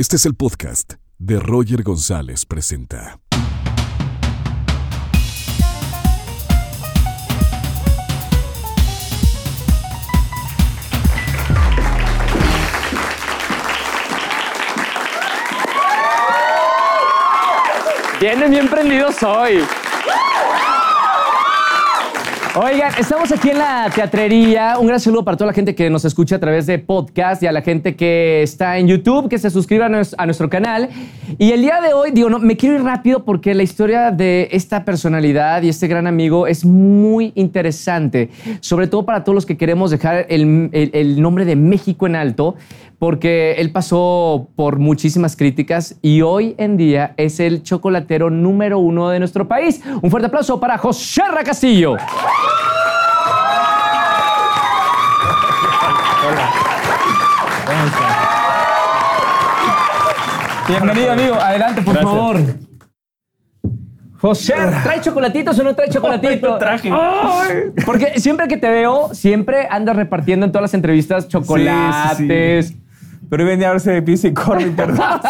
Este es el podcast de Roger González Presenta. Vienen bien prendidos hoy. Oigan, estamos aquí en la teatrería. Un gran saludo para toda la gente que nos escucha a través de podcast y a la gente que está en YouTube, que se suscriba a, nues- a nuestro canal. Y el día de hoy, digo, no, me quiero ir rápido porque la historia de esta personalidad y este gran amigo es muy interesante, sobre todo para todos los que queremos dejar el, el- el nombre de México en alto, porque él pasó por muchísimas críticas y hoy en día es el chocolatero número uno de nuestro país. Un fuerte aplauso para José Ra Castillo. Bienvenido, amigo. Adelante, por favor. José, ¿trae chocolatitos o no trae chocolatitos? traje. Ay, Porque siempre que te veo, siempre andas repartiendo en todas las entrevistas chocolates. Sí, sí, Pero hoy venía a verse de piso y corre, perdón.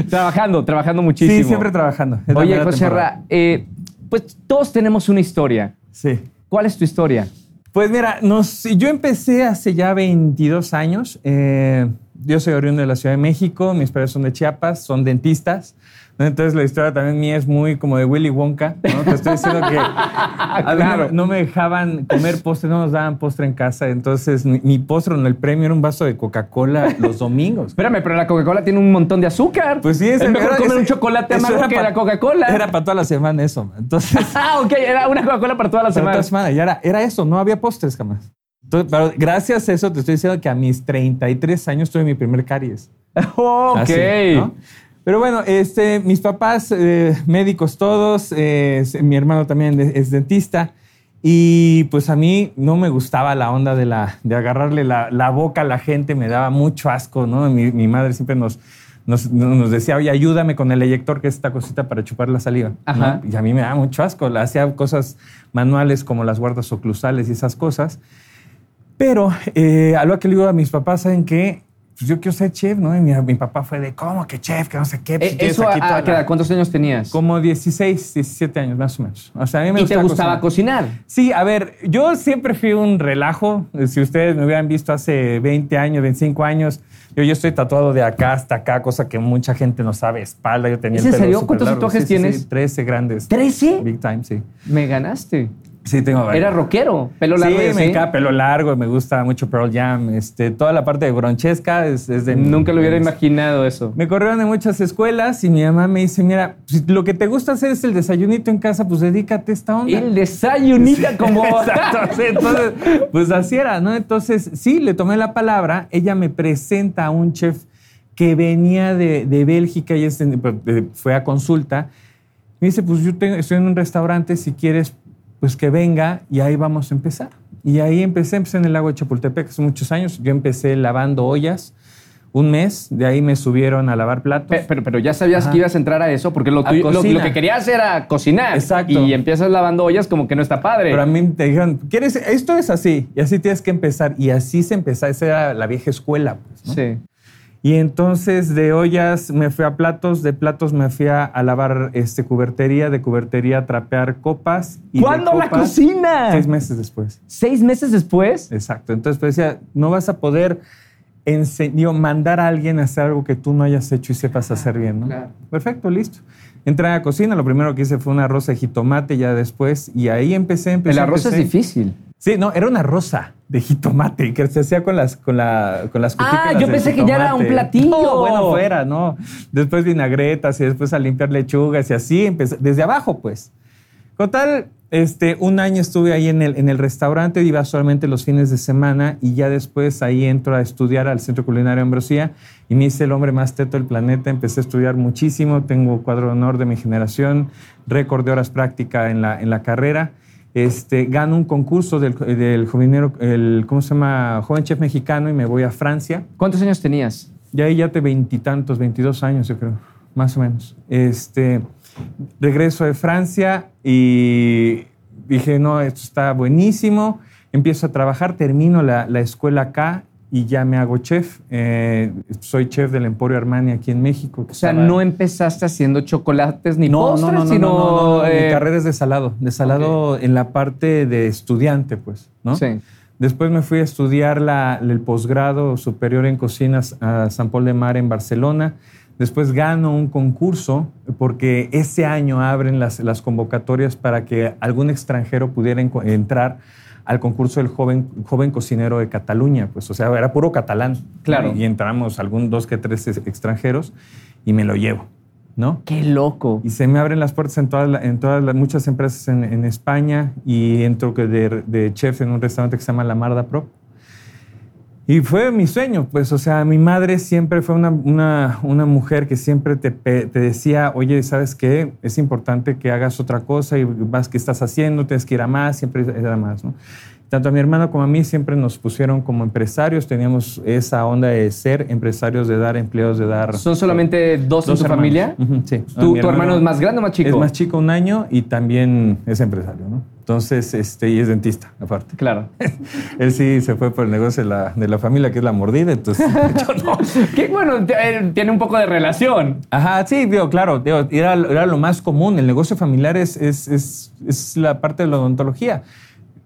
Trabajando, trabajando muchísimo. Sí, siempre trabajando. Oye, José. Ra, eh, pues todos tenemos una historia. Sí. ¿Cuál es tu historia? Pues mira, nos, yo empecé hace ya 22 años. Eh, yo soy oriundo de la Ciudad de México, mis padres son de Chiapas, son dentistas. Entonces la historia también mía es muy como de Willy Wonka. ¿no? Te estoy diciendo que a mí Claro. no, no me dejaban comer postre, no nos daban postre en casa. Entonces mi, postre en el premio era un vaso de Coca-Cola los domingos. Espérame, pero la Coca-Cola tiene un montón de azúcar. Pues sí, es mejor era- comer ese- un chocolate amargo que pa- la Coca-Cola. Era para toda la semana eso. Entonces, Ah, ok, era una Coca-Cola para toda la para toda semana. la semana. Y era, era eso, no había postres jamás. Entonces, pero gracias a eso te estoy diciendo que a mis 33 años tuve mi primer caries. ok. Así, ¿no? Pero bueno, este, mis papás, eh, médicos todos, eh, mi hermano también es dentista. Y pues a mí no me gustaba la onda de, la, de agarrarle la, la boca a la gente, me daba mucho asco, ¿no? Mi, mi madre siempre nos, nos, nos decía, oye, ayúdame con el eyector, que es esta cosita para chupar la saliva. ¿no? Ajá. Y a mí me daba mucho asco. Hacía cosas manuales como las guardas oclusales y esas cosas. Pero eh, algo que le digo a mis papás, ¿saben qué? Pues yo quiero ser chef, ¿no? Y mi, mi papá fue de, ¿cómo que chef? Que no sé qué. Pues, Eh, tienes ¿Eso aquí a, a la-? ¿Cuántos años tenías? Como 16, 17 años más o menos. O sea, a mí me ¿Y te gustaba cocinar. cocinar? Sí, a ver, yo siempre fui un relajo. Si ustedes me hubieran visto hace 20 años, 25 años, yo, yo estoy tatuado de acá hasta acá, cosa que mucha gente no sabe. Espalda, yo tenía ¿Es el en pelo serio? súper ¿Cuántos tatuajes Sí, sí, sí, tienes? 13 grandes. ¿13? Big time, sí. Me ganaste. Sí, tengo varios. Era rockero, pelo largo. Sí, me encanta pelo largo, me gusta mucho Pearl Jam. Este, toda la parte de bronchesca es, es de... Nunca lo hubiera es- imaginado eso. Me corrieron de muchas escuelas y mi mamá me dice, mira, si lo que te gusta hacer es el desayunito en casa, pues dedícate a esta onda. El desayunita como... Exacto, sí, entonces, pues así era, ¿no? Entonces, sí, le tomé la palabra, ella me presenta a un chef que venía de, de Bélgica y es fue a consulta. Me dice, pues yo tengo- estoy en un restaurante, si quieres, pues que venga y ahí vamos a empezar. Y ahí empecé, empecé en el lago de Chapultepec hace muchos años. Yo empecé lavando ollas un mes, de ahí me subieron a lavar platos. Pe- Pero, pero ya sabías Ajá. que ibas a entrar a eso, porque lo, tuyo- lo- lo que querías era cocinar. Exacto. Y empiezas lavando ollas como que no está padre. Pero a mí te dijeron, ¿quieres? Esto es así, y así tienes que empezar. Y así se empezó, esa era la vieja escuela. Pues, ¿no? Sí. Y entonces de ollas me fui a platos, de platos me fui a, a lavar este, cubertería, de cubertería a trapear copas. Y de ¿Cuándo la cocina? Seis meses después. ¿Seis meses después? Exacto. Entonces pues, decía, no vas a poder digo, mandar a alguien a hacer algo que tú no hayas hecho y sepas hacer bien, ¿no? claro. Perfecto, listo. Entré a la cocina, lo primero que hice fue una arroz de jitomate ya después, y ahí empecé, empecé. El arroz es empecé. difícil. Sí, no, era una rosa de jitomate que se hacía con las, con la, con las Ah, yo pensé que ya era un platillo. No, bueno, fuera, no. Después vinagretas y después a limpiar lechugas y así empecé, desde abajo, pues. Con tal, este, un año estuve ahí en el, en el restaurante, iba solamente los fines de semana y ya después ahí entro a estudiar al Centro Culinario Ambrosía y me hice el hombre más teto del planeta. Empecé a estudiar muchísimo, tengo cuadro de honor de mi generación, récord de horas práctica en la, en la carrera. Este, gano un concurso del, del jovenero, el, ¿cómo se llama? Joven chef mexicano y me voy a Francia. ¿Cuántos años tenías? Y ahí ya te veintitantos, veintidós años, yo creo, más o menos. Este, regreso de Francia y dije, no, esto está buenísimo. Empiezo a trabajar, termino la, la escuela acá y ya me hago chef. Eh, soy chef del Emporio Armani aquí en México. O sea, no empezaste haciendo chocolates ni postres, sino... No, no, Mi eh, carrera es de salado. De salado en la parte de estudiante, pues, ¿no? Sí. Después me fui a estudiar la- el posgrado superior en cocinas a San Paul de Mar en Barcelona. Después gano un concurso porque ese año abren las, las convocatorias para que algún extranjero pudiera entrar al concurso del joven, joven cocinero de Cataluña. Pues, o sea, era puro catalán. Claro. Y entramos algún dos que tres ex- extranjeros y me lo llevo, ¿no? Qué loco. Y se me abren las puertas en todas, la- en todas las muchas empresas en, en España y entro que de, de chef en un restaurante que se llama La Marda Pro. Y fue mi sueño, pues, o sea, mi madre siempre fue una, una, una mujer que siempre te, te decía, oye, ¿sabes qué? Es importante que hagas otra cosa y vas, ¿qué estás haciendo? Tienes que ir a más, siempre era más, ¿no? Tanto a mi hermano como a mí siempre nos pusieron como empresarios, teníamos esa onda de ser empresarios, de dar empleos, de dar... ¿Son solamente dos, en tu hermanos. familia? Ujú, sí. ¿Tu, tu hermano es más grande o más chico? Es más chico un año y también es empresario, ¿no? Entonces, este, y es dentista, aparte. Claro. Él sí se fue por el negocio de la, de la familia, que es la mordida, entonces yo no. Qué bueno, eh, tiene un poco de relación. Ajá, sí, digo, claro, digo, era, era lo más común. El negocio familiar es, es, es, es la parte de la odontología.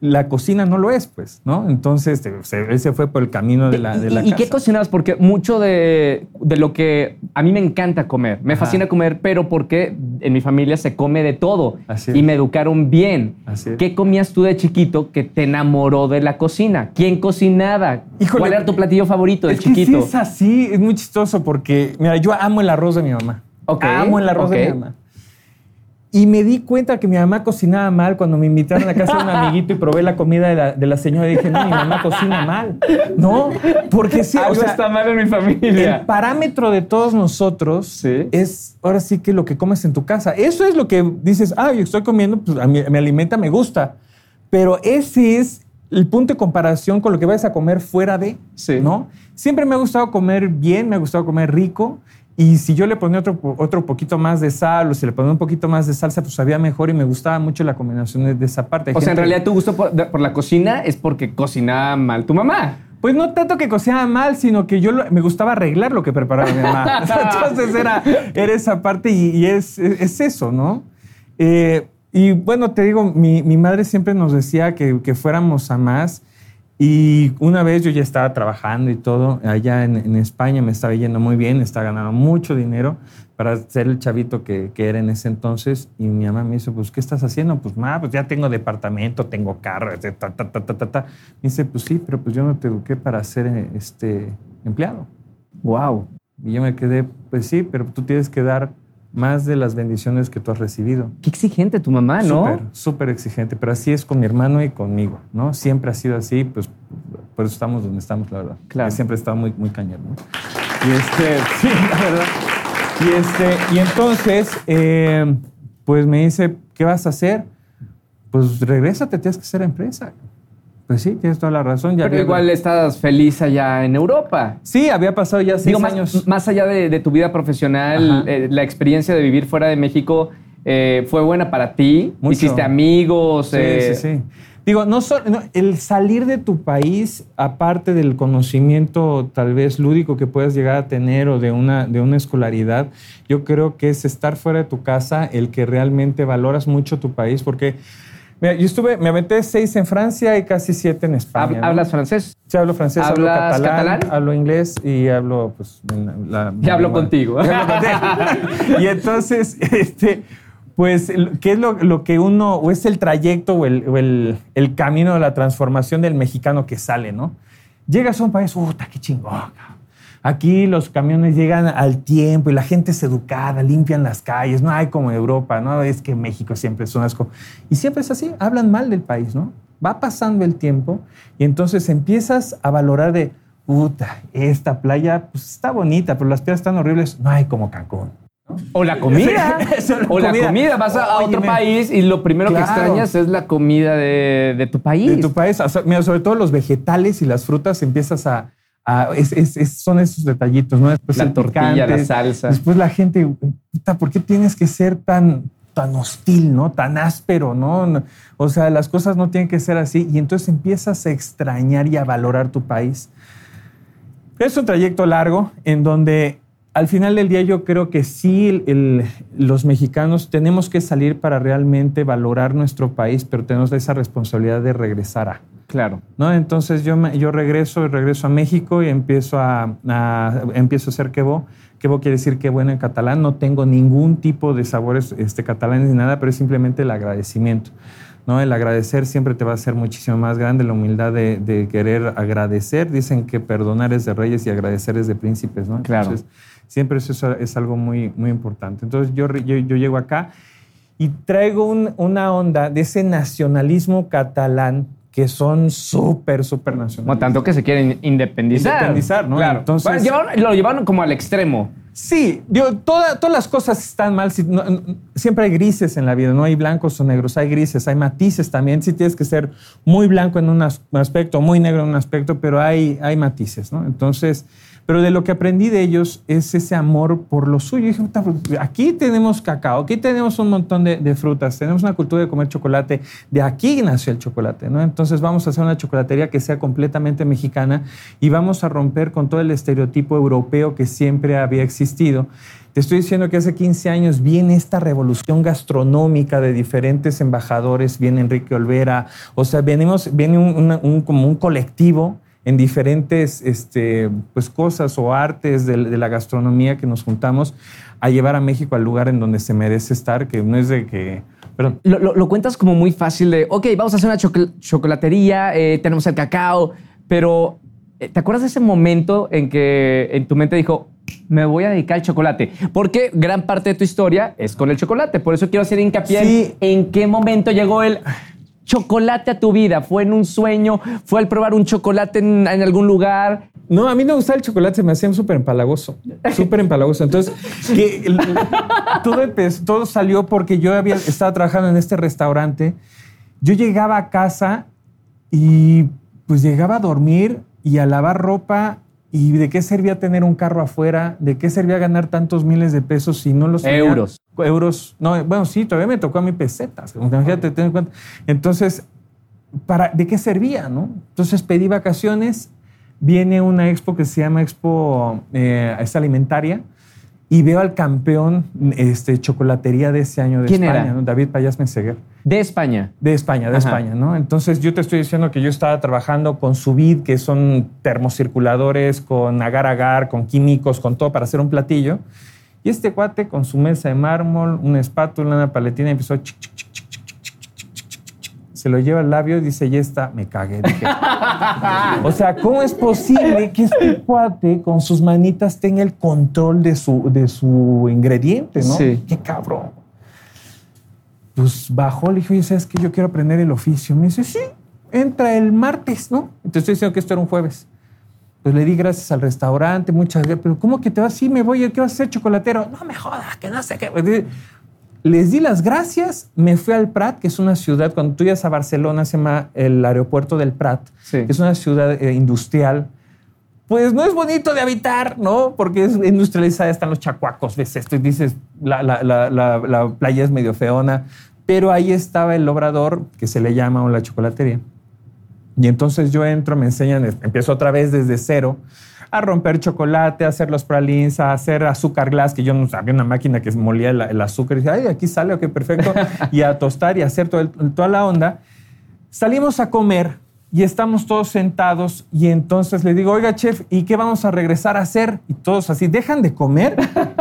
La cocina no lo es, pues, ¿no? Entonces, se- él se fue por el camino de la, de la ¿Y, y qué cocinabas? Porque mucho de, de lo que a mí me encanta comer, me Ajá. fascina comer, pero porque en mi familia se come de todo Así y me educaron bien. Así. ¿Qué comías tú de chiquito que te enamoró de la cocina? ¿Quién cocinaba? Híjole, ¿Cuál era tu platillo favorito de es que chiquito? sí es así, es muy chistoso porque, mira, yo amo el arroz de mi mamá. Amo el arroz de mi mamá. Y me di cuenta que mi mamá cocinaba mal cuando me invitaron a casa de un amiguito y probé la comida de la, de la señora y dije, no, mi mamá cocina mal. No, porque sí, Algo o sea, está mal en mi el familia. parámetro de todos nosotros Sí. es ahora sí que lo que comes en tu casa. Eso es lo que dices, ah, yo estoy comiendo, pues a mí me alimenta, me gusta. Pero ese es el punto de comparación con lo que vas a comer fuera de, Sí. ¿no? Siempre me ha gustado comer bien, me ha gustado comer rico. Y si yo le ponía otro, otro poquito más de sal o si le ponía un poquito más de salsa, pues sabía mejor y me gustaba mucho la combinación de, de esa parte. Hay O sea, en realidad tu gusto por, de- por la cocina es porque cocinaba mal tu mamá. Pues no tanto que cocinaba mal, sino que yo lo- me gustaba arreglar lo que preparaba mi mamá. Entonces era, era esa parte y, es- es eso, ¿no? Eh, y bueno, te digo, mi, mi madre siempre nos decía que, que fuéramos a más. Y una vez yo ya estaba trabajando y todo, allá en, España me estaba yendo muy bien, estaba ganando mucho dinero para ser el chavito que, que era en ese entonces. Y mi mamá me dice, pues, ¿qué estás haciendo? Pues, ma, pues ya tengo departamento, tengo carro, ta, ta, ta, ta, ta. Me dice, pues sí, pero pues yo no te eduqué para ser eh, este, empleado. Wow. Y yo me quedé, pues sí, pero tú tienes que dar más de las bendiciones que tú has recibido. Qué exigente tu mamá, ¿no? Súper, súper exigente, pero así es con mi hermano y conmigo, ¿no? Siempre ha sido así, pues por eso estamos donde estamos, la verdad. Claro. Siempre he estado muy, muy cañón, ¿no? Y este, sí, la verdad. Y este, y entonces, eh, pues me dice, ¿qué vas a hacer? Pues regrésate, tienes que ser empresa. Pues sí, tienes toda la razón. Ya Pero había- igual estás feliz allá en Europa. Sí, había pasado ya seis Digo, años. más allá de, de tu vida profesional, eh, la experiencia de vivir fuera de México eh, fue buena para ti. Mucho. Hiciste amigos. Sí, eh, sí, sí. Digo, no solo no, el salir de tu país, aparte del conocimiento tal vez lúdico que puedas llegar a tener o de una, de una escolaridad, yo creo que es estar fuera de tu casa el que realmente valoras mucho tu país, porque mira, yo estuve, me aventé seis en Francia y casi siete en España. ¿hab- ¿no? ¿Hablas francés? Sí, hablo francés, hablo ¿Hablas catalán, catalán? hablo inglés y hablo, pues, la, Ya hablo contigo. Ya hablo contigo. y entonces, este, pues, ¿qué es lo, lo que uno, o es el trayecto o, el, o el- el camino de la transformación del mexicano que sale, ¿no? Llegas a un país, ¡puta, qué chingón! Aquí los camiones llegan al tiempo y la gente es educada, limpian las calles, no hay como Europa, ¿no? Es que México siempre es un asco. Y siempre es así, hablan mal del país, ¿no? Va pasando el tiempo y entonces empiezas a valorar de, puta, esta playa pues, está bonita, pero las playas están horribles, no hay como Cancún. O la comida. La o la comida. Vas a, otro país y lo primero que extrañas es la comida de, de tu país. de tu país. O sea, mira, sobre todo los vegetales y las frutas empiezas a... a- es- es- es- son esos detallitos, ¿no? Después La el tortilla, picante, la salsa. Después la gente, puta, ¿por qué tienes que ser tan, tan hostil, ¿no? Tan áspero, ¿no? No, O sea, las cosas no tienen que ser así. Y entonces empiezas a extrañar y a valorar tu país. Es un trayecto largo en donde al final del día yo creo que sí el- el- los mexicanos tenemos que salir para realmente valorar nuestro país, pero tenemos esa responsabilidad de regresar a. Claro. ¿no? Entonces yo, me- yo regreso, regreso a México y empiezo a, a- empiezo a hacer quebo. Quebo quiere decir qué bueno en catalán. No tengo ningún tipo de sabores este, catalanes ni nada, pero es simplemente el agradecimiento. ¿no? El agradecer siempre te va a hacer muchísimo más grande, la humildad de, de querer agradecer. Dicen que perdonar es de reyes y agradecer es de príncipes. ¿no? Claro. Entonces, siempre eso es, algo muy, muy importante. Entonces yo, yo, yo llego acá y traigo un- una onda de ese nacionalismo catalán que son súper, súper nacionales. tanto que se quieren independizar. Independizar, ¿no? Claro. Entonces- Bueno, llevaron- lo llevaron como al extremo. Sí, digo, toda- todas las cosas están mal. si- no- no- siempre hay grises en la vida, no hay blancos o negros, hay grises, hay matices también. Sí tienes que ser muy blanco en un as- aspecto, muy negro en un aspecto, pero hay, hay matices, ¿no? Entonces, pero de lo que aprendí de ellos es ese amor por lo suyo. Dije, "Puta, pues, aquí tenemos cacao, aquí tenemos un montón de, frutas, tenemos una cultura de comer chocolate, de aquí nació el chocolate, ¿no? Entonces vamos a hacer una chocolatería que sea completamente mexicana y vamos a romper con todo el estereotipo europeo que siempre había existido. Te estoy diciendo que hace 15 años viene esta revolución gastronómica de diferentes embajadores, viene Enrique Olvera, o sea, venimos, viene como un colectivo en diferentes este, pues, cosas o artes de, de la gastronomía que nos juntamos a llevar a México al lugar en donde se merece estar, que no es de que... Perdón. Lo, lo- lo cuentas como muy fácil de, ok, vamos a hacer una choco- chocolatería, eh, tenemos el cacao, pero eh, ¿te acuerdas de ese momento en que en tu mente dijo, me voy a dedicar al chocolate? Porque gran parte de tu historia es con el chocolate. Por eso quiero hacer hincapié Sí. en en qué momento llegó el chocolate a tu vida. ¿Fue en un sueño? ¿Fue al probar un chocolate en, en algún lugar? No, a mí no me gustaba el chocolate, se me hacía súper empalagoso, súper empalagoso. Entonces, que el- todo, empezó- todo salió porque yo había, estaba trabajando en este restaurante. Yo llegaba a casa y pues llegaba a dormir y a lavar ropa. ¿Y de qué servía tener un carro afuera? ¿De qué servía ganar tantos miles de pesos si no los tenía? Euros. Euros. No, bueno, sí, todavía me tocó a mí pesetas. Imagínate, ten en cuenta. Entonces, para, ¿de qué servía? ¿no? Entonces pedí vacaciones, viene una expo que se llama Expo eh, es Alimentaria y veo al campeón este, chocolatería de ese año de ¿Quién España, era? ¿no? David Payas Meseguer. De España. De España, de Ajá. España, ¿no? Entonces yo te estoy diciendo que yo estaba trabajando con Subid, que son termocirculadores, con agar agar, con químicos, con todo para hacer un platillo. Y este cuate con su mesa de mármol, una espátula, una paletina, empezó chic, chic, chic, chic, chic, chic, chic. Se lo lleva al labio y dice, ya está, me cagué. Dije, o sea, ¿cómo es posible que este cuate con sus manitas tenga el control de su, de su ingrediente, no? Sí. Qué cabrón. Pues bajó, le dije, oye, ¿sabes qué? Yo quiero aprender el oficio. Me dice, sí, entra el martes, ¿no? Te estoy diciendo que esto era un jueves. Pues le di gracias al restaurante, muchas gracias. Pero ¿cómo que te vas? Sí, me voy. ¿Qué vas a hacer, chocolatero? No me jodas, que no sé qué. Les di las gracias, me fui al Prat, que es una ciudad, cuando tú llegas a Barcelona, se llama el aeropuerto del Prat, Sí. que es una ciudad eh, industrial. Pues no es bonito de habitar, ¿no? Porque es industrializada, están los chacuacos, ves esto y dices, la, la- la- la- la playa es medio feona, pero ahí estaba el obrador, que se le llama o la chocolatería. Y entonces yo entro, me enseñan, empiezo otra vez desde cero a romper chocolate, a hacer los pralines, a hacer azúcar glass, que yo no sabía una máquina que molía el, el azúcar. Y dije, ay, aquí sale, ok, perfecto. y a tostar y a hacer todo el- toda la onda. Salimos a comer y estamos todos sentados y entonces le digo, oiga, chef, ¿y qué vamos a regresar a hacer? Y todos así, dejan de comer.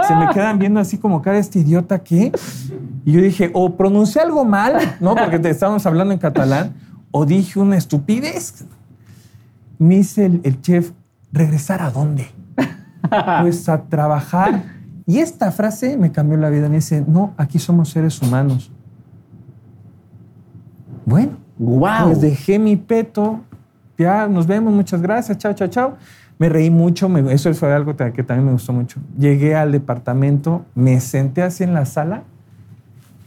Se me quedan viendo así como cara este idiota, ¿qué? Y yo dije, o pronuncié algo mal, ¿no? Porque te estábamos hablando en catalán, o dije una estupidez. Me dice el, el chef, ¿regresar a dónde? Pues a trabajar. Y esta frase me cambió la vida. Me dice, no, aquí somos seres humanos. Bueno, ¡Wow! pues dejé mi peto. Ya nos vemos, muchas gracias, chao, chao, chao. Me reí mucho, me- eso fue algo que también me gustó mucho. Llegué al departamento, me senté así en la sala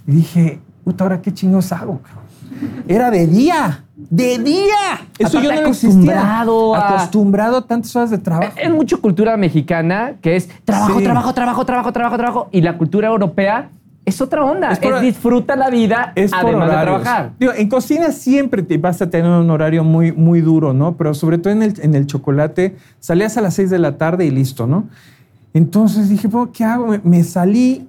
y dije, puta, ¿ahora qué chingos hago? cabrón?". Era de día, de día. Eso yo no acostumbrado a- Acostumbrado a tantas horas de trabajo. Es mucho cultura mexicana que es trabajo, Sí. trabajo, trabajo, trabajo, trabajo, trabajo. Y la cultura europea Es otra onda. Es Es, por- disfruta la vida Es por además de trabajar. Digo, en cocina siempre te vas a tener un horario muy, muy duro, ¿no? Pero sobre todo en el, en el chocolate, salías a las 6 de la tarde y listo, ¿no? Entonces dije, "Bueno, ¿qué hago? Me salí,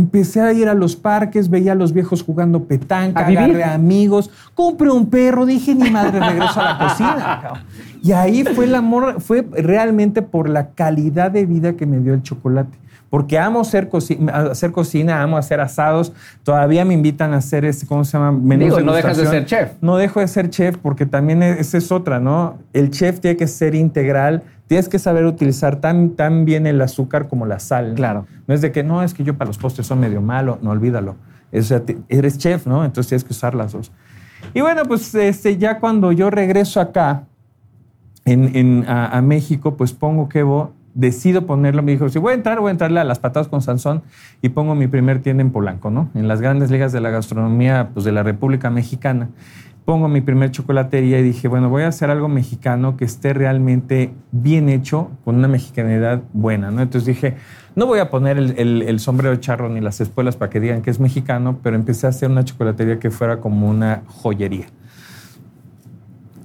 empecé a ir a los parques, veía a los viejos jugando petanca, A agarré amigos, compré un perro, dije, ni madre, regreso a la cocina. cabrón". Y ahí fue el amor, fue realmente por la calidad de vida que me dio el chocolate. Porque amo hacer, coci- hacer cocina, amo hacer asados. Todavía me invitan a hacer, este, ¿cómo se llama? Menús Digo, de no dejas de ser chef. No dejo de ser chef porque también es- esa es otra, ¿no? El chef tiene que ser integral, tienes que saber utilizar tan, tan bien el azúcar como la sal. ¿no? Claro. No es de que no, es que yo para los postres son medio malo, no olvídalo. O sea, eres chef, ¿no? Entonces tienes que usar las dos. Y bueno, pues este, ya cuando yo regreso acá en, en- a, a México, pues pongo Kevo, decido ponerlo, me dijo, si voy a entrar, voy a entrarle a las patadas con Sansón y pongo mi primer tienda en Polanco, ¿no? En las grandes ligas de la gastronomía pues, de la República Mexicana. Pongo mi primer chocolatería y dije, bueno, voy a hacer algo mexicano que esté realmente bien hecho, con una mexicanidad buena, ¿no? Entonces dije, no voy a poner el, el- el sombrero charro ni las espuelas para que digan que es mexicano, pero empecé a hacer una chocolatería que fuera como una joyería.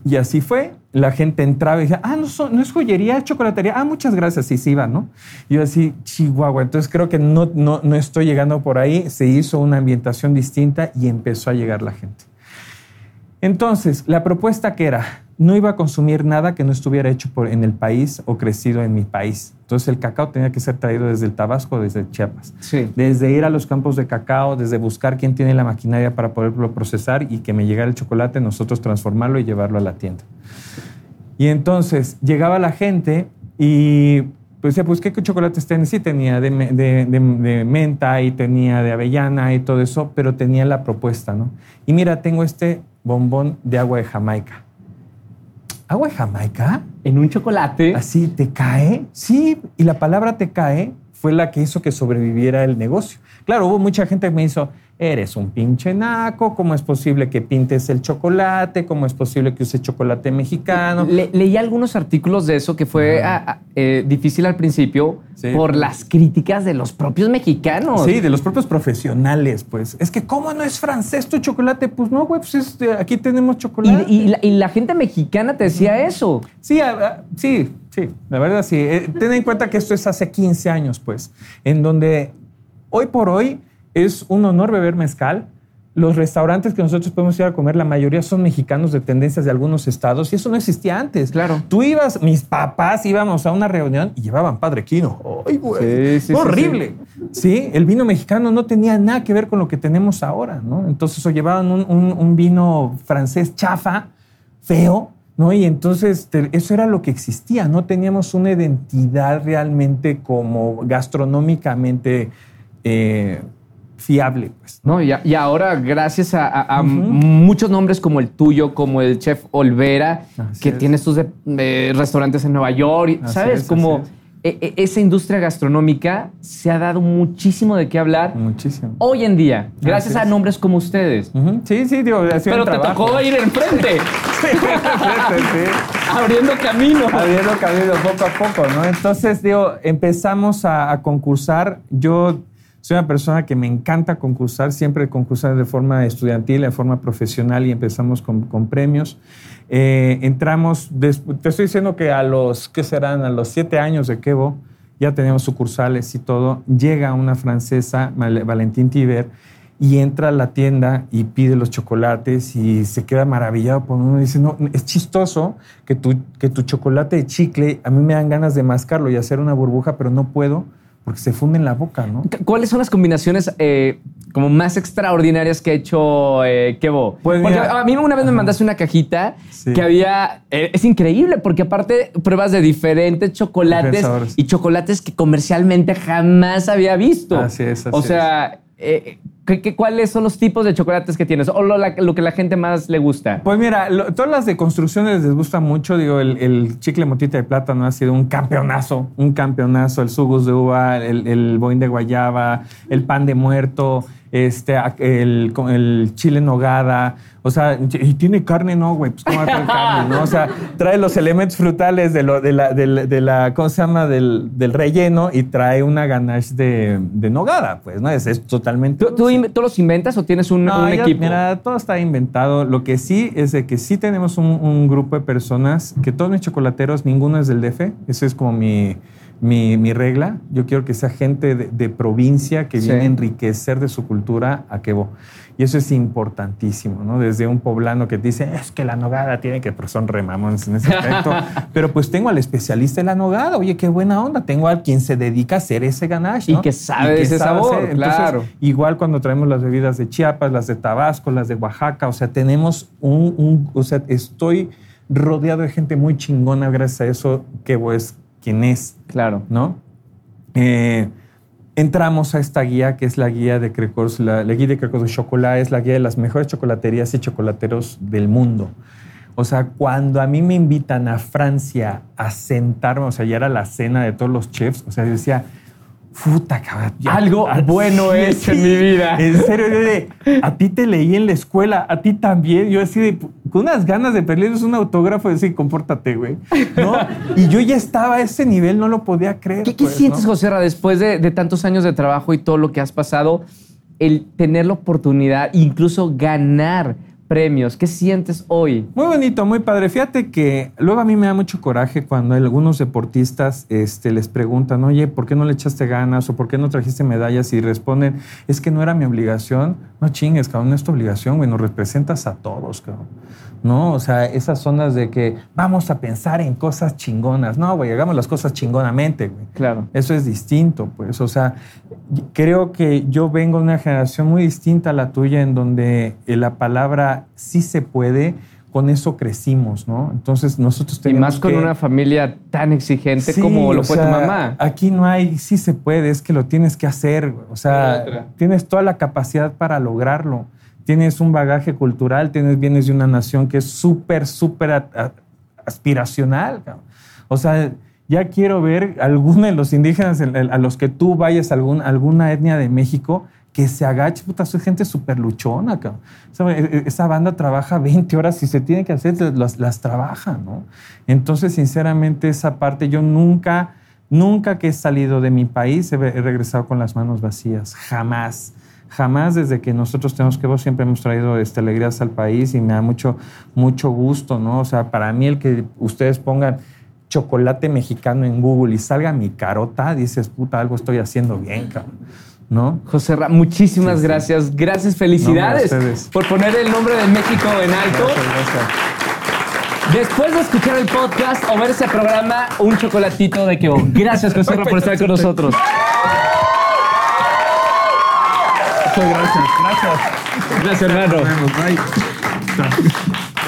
Y así fue. La gente entraba y decía, ah, no, es joyería, es chocolatería. Ah, muchas gracias. Y se iba, ¿no? Yo así, chihuahua. Entonces creo que no, no, no estoy llegando por ahí. Se hizo una ambientación distinta y empezó a llegar la gente. Entonces, la propuesta que era, no iba a consumir nada que no estuviera hecho por, en el país o crecido en mi país. Entonces, el cacao tenía que ser traído desde el Tabasco, desde Chiapas. Sí. Desde ir a los campos de cacao, desde buscar quién tiene la maquinaria para poderlo procesar y que me llegara el chocolate, nosotros transformarlo y llevarlo a la tienda. Y entonces llegaba la gente y pues decía, pues ¿qué chocolates tenés? Sí, tenía de, de- de- de menta y tenía de avellana y todo eso, pero tenía la propuesta, ¿no? Y mira, tengo este bombón de agua de Jamaica. ¿Agua de Jamaica? En un chocolate. Así, ¿te cae? Sí, y la palabra te cae fue la que hizo que sobreviviera el negocio. Claro, hubo mucha gente que me hizo, eres un pinche naco, ¿cómo es posible que pintes el chocolate? ¿Cómo es posible que uses chocolate mexicano? Le- leí algunos artículos de eso que fue ah, ah, eh, difícil al principio Sí. por las críticas de los propios mexicanos. Sí, de los propios profesionales, pues. Es que, ¿cómo no es francés tu chocolate? Pues no, güey, pues es de- aquí tenemos chocolate. y la, y la gente mexicana te decía eso. Sí, ah, sí, sí, la verdad sí. Eh, ten en cuenta que esto es hace 15 años, pues, en donde hoy por hoy es un honor beber mezcal. Los restaurantes que nosotros podemos ir a comer, la mayoría son mexicanos de tendencias de algunos estados y eso no existía antes. Claro. Tú ibas, mis papás íbamos a una reunión y llevaban Padre Quino. ¡Ay, güey! Sí, sí, sí, Horrible. Sí, el vino mexicano no tenía nada que ver con lo que tenemos ahora, ¿no? Entonces o llevaban un, un- un vino francés chafa, feo, ¿no? Y entonces te- eso era lo que existía, no teníamos una identidad realmente como gastronómicamente eh, fiable, pues. No, y, a- y ahora, gracias a, a- a muchos nombres como el tuyo, como el chef Olvera, Así que es. tiene sus de- eh, restaurantes en Nueva York, Así ¿sabes? es, como e- e- esa industria gastronómica se ha dado muchísimo de qué hablar Muchísimo. hoy en día, gracias a es. nombres como ustedes. Sí, sí, digo, ha sido Pero un te trabajo. tocó ir enfrente, Sí, sí. abriendo camino. Abriendo camino poco a poco, ¿no? Entonces, digo, empezamos a concursar. Yo soy una persona que me encanta concursar, siempre concursar de forma estudiantil, de forma profesional y empezamos con, con premios. Eh, entramos, te estoy diciendo que a los, ¿qué serán? A los siete años de Kevo, ya teníamos sucursales y todo. Llega una francesa, Val- Valentín Tiber, y entra a la tienda y pide los chocolates y se queda maravillado por uno. Dice, no, es chistoso que tu, que tu chocolate de chicle, a mí me dan ganas de mascarlo y hacer una burbuja, pero no puedo porque se funde en la boca, ¿no? ¿Cuáles son las combinaciones eh, como más extraordinarias que ha hecho eh, Kevo? Pues porque mira, a mí una vez me mandaste una cajita Sí. que había... eh, es increíble porque aparte pruebas de diferentes chocolates y chocolates que comercialmente jamás había visto. Así es, así O sea, eh, ¿Qué, cuáles son los tipos de chocolates que tienes? O lo, la- lo que la gente más le gusta. Pues mira, todas las de construcciones les gusta mucho. Digo, el, el chicle motita de plátano ha sido un campeonazo, un campeonazo. El sugus de uva, el, el boing de guayaba, el pan de muerto, este, el, el chile en nogada. O sea, y tiene carne, no, güey. Pues cómo va a traer carne, ¿no? O sea, trae los elementos frutales de, lo, de, la, de, la- de la, ¿cómo se llama? Del, del relleno y trae una ganache de, de nogada, pues, ¿no? Es, es totalmente... ¿Tú, tú, dulce. in- tú los inventas o tienes un, No, un ya- equipo? Mira, todo está inventado. Lo que sí es de que sí tenemos un, un grupo de personas que todos mis chocolateros, ninguno es del DF. Eso es como mi, mi, mi regla. Yo quiero que sea gente de, de provincia que Sí. viene a enriquecer de su cultura a Quebo. Y eso es importantísimo, ¿no? Desde un poblano que dice, es que la nogada tiene que, pero son remamones en ese aspecto. pero pues tengo al especialista en la nogada. Oye, qué buena onda. Tengo a quien se dedica a hacer ese ganache, Y que sabe de ese sabe sabor. Entonces, claro. Igual cuando traemos las bebidas de Chiapas, las de Tabasco, las de Oaxaca, o sea, tenemos un, un- o sea, estoy rodeado de gente muy chingona gracias a eso que es quien es, Claro. ¿no? Eh, entramos a esta guía que es la guía de Crecos, la, la guía de Crecos de Chocolate, es la guía de las mejores chocolaterías y chocolateros del mundo. O sea, cuando a mí me invitan a Francia a sentarme, o sea, ya era la cena de todos los chefs, o sea, yo decía, puta, cabrón. Algo ah, bueno sí, es en sí. mi vida. En serio, de, a ti te leí en la escuela, a ti también. Yo así de, con unas ganas de pedirles un autógrafo y decir, compórtate, güey. ¿No? Y yo ya estaba a ese nivel, no lo podía creer. ¿Qué, qué pues, sientes, ¿no? José Ra, después de, de tantos años de trabajo y todo lo que has pasado, el tener la oportunidad, incluso ganar premios? ¿Qué sientes hoy? Muy bonito, muy padre. Fíjate que luego a mí me da mucho coraje cuando algunos deportistas este, les preguntan, oye, ¿por qué no le echaste ganas o por qué no trajiste medallas? Y responden, es que no era mi obligación. No chingues, cabrón, no es tu obligación, güey, nos representas a todos, cabrón. No, o sea, esas zonas de que vamos a pensar en cosas chingonas. No, güey, hagamos las cosas chingonamente, güey. Claro. Eso es distinto, pues. O sea, creo que yo vengo de una generación muy distinta a la tuya, en donde eh, la palabra sí se puede, con eso crecimos, ¿no? Entonces nosotros Y tenemos más con que- una familia tan exigente Sí, como lo fue tu mamá. Aquí no hay sí se puede, es que lo tienes que hacer. O sea, tienes toda la capacidad para lograrlo. Tienes un bagaje cultural, tienes vienes de una nación que es súper, súper aspiracional. O sea, ya quiero ver alguno de los indígenas a los que tú vayas, algún, alguna etnia de México, que se agache, puta, soy gente súper luchona, cabrón. Esa, e, esa banda trabaja 20 horas y se tiene que hacer, las, las trabaja, ¿no? Entonces, sinceramente, esa parte yo nunca, nunca que he salido de mi país he regresado con las manos vacías, jamás. Jamás desde que nosotros tenemos que ver siempre hemos traído este, alegrías al país y me da mucho, mucho gusto, ¿no? O sea, para mí el que ustedes pongan chocolate mexicano en Google y salga mi carota, dices, puta, algo estoy haciendo bien, cabrón, ¿no? José Ra, muchísimas Sí, sí. gracias. Gracias, felicidades No, por poner el nombre de México en alto. Gracias, gracias. Después de escuchar el podcast o ver ese programa, un chocolatito de que Gracias, José Ra, por estar con nosotros. Muchas gracias, gracias. Gracias, hermano. Nos vemos, bye.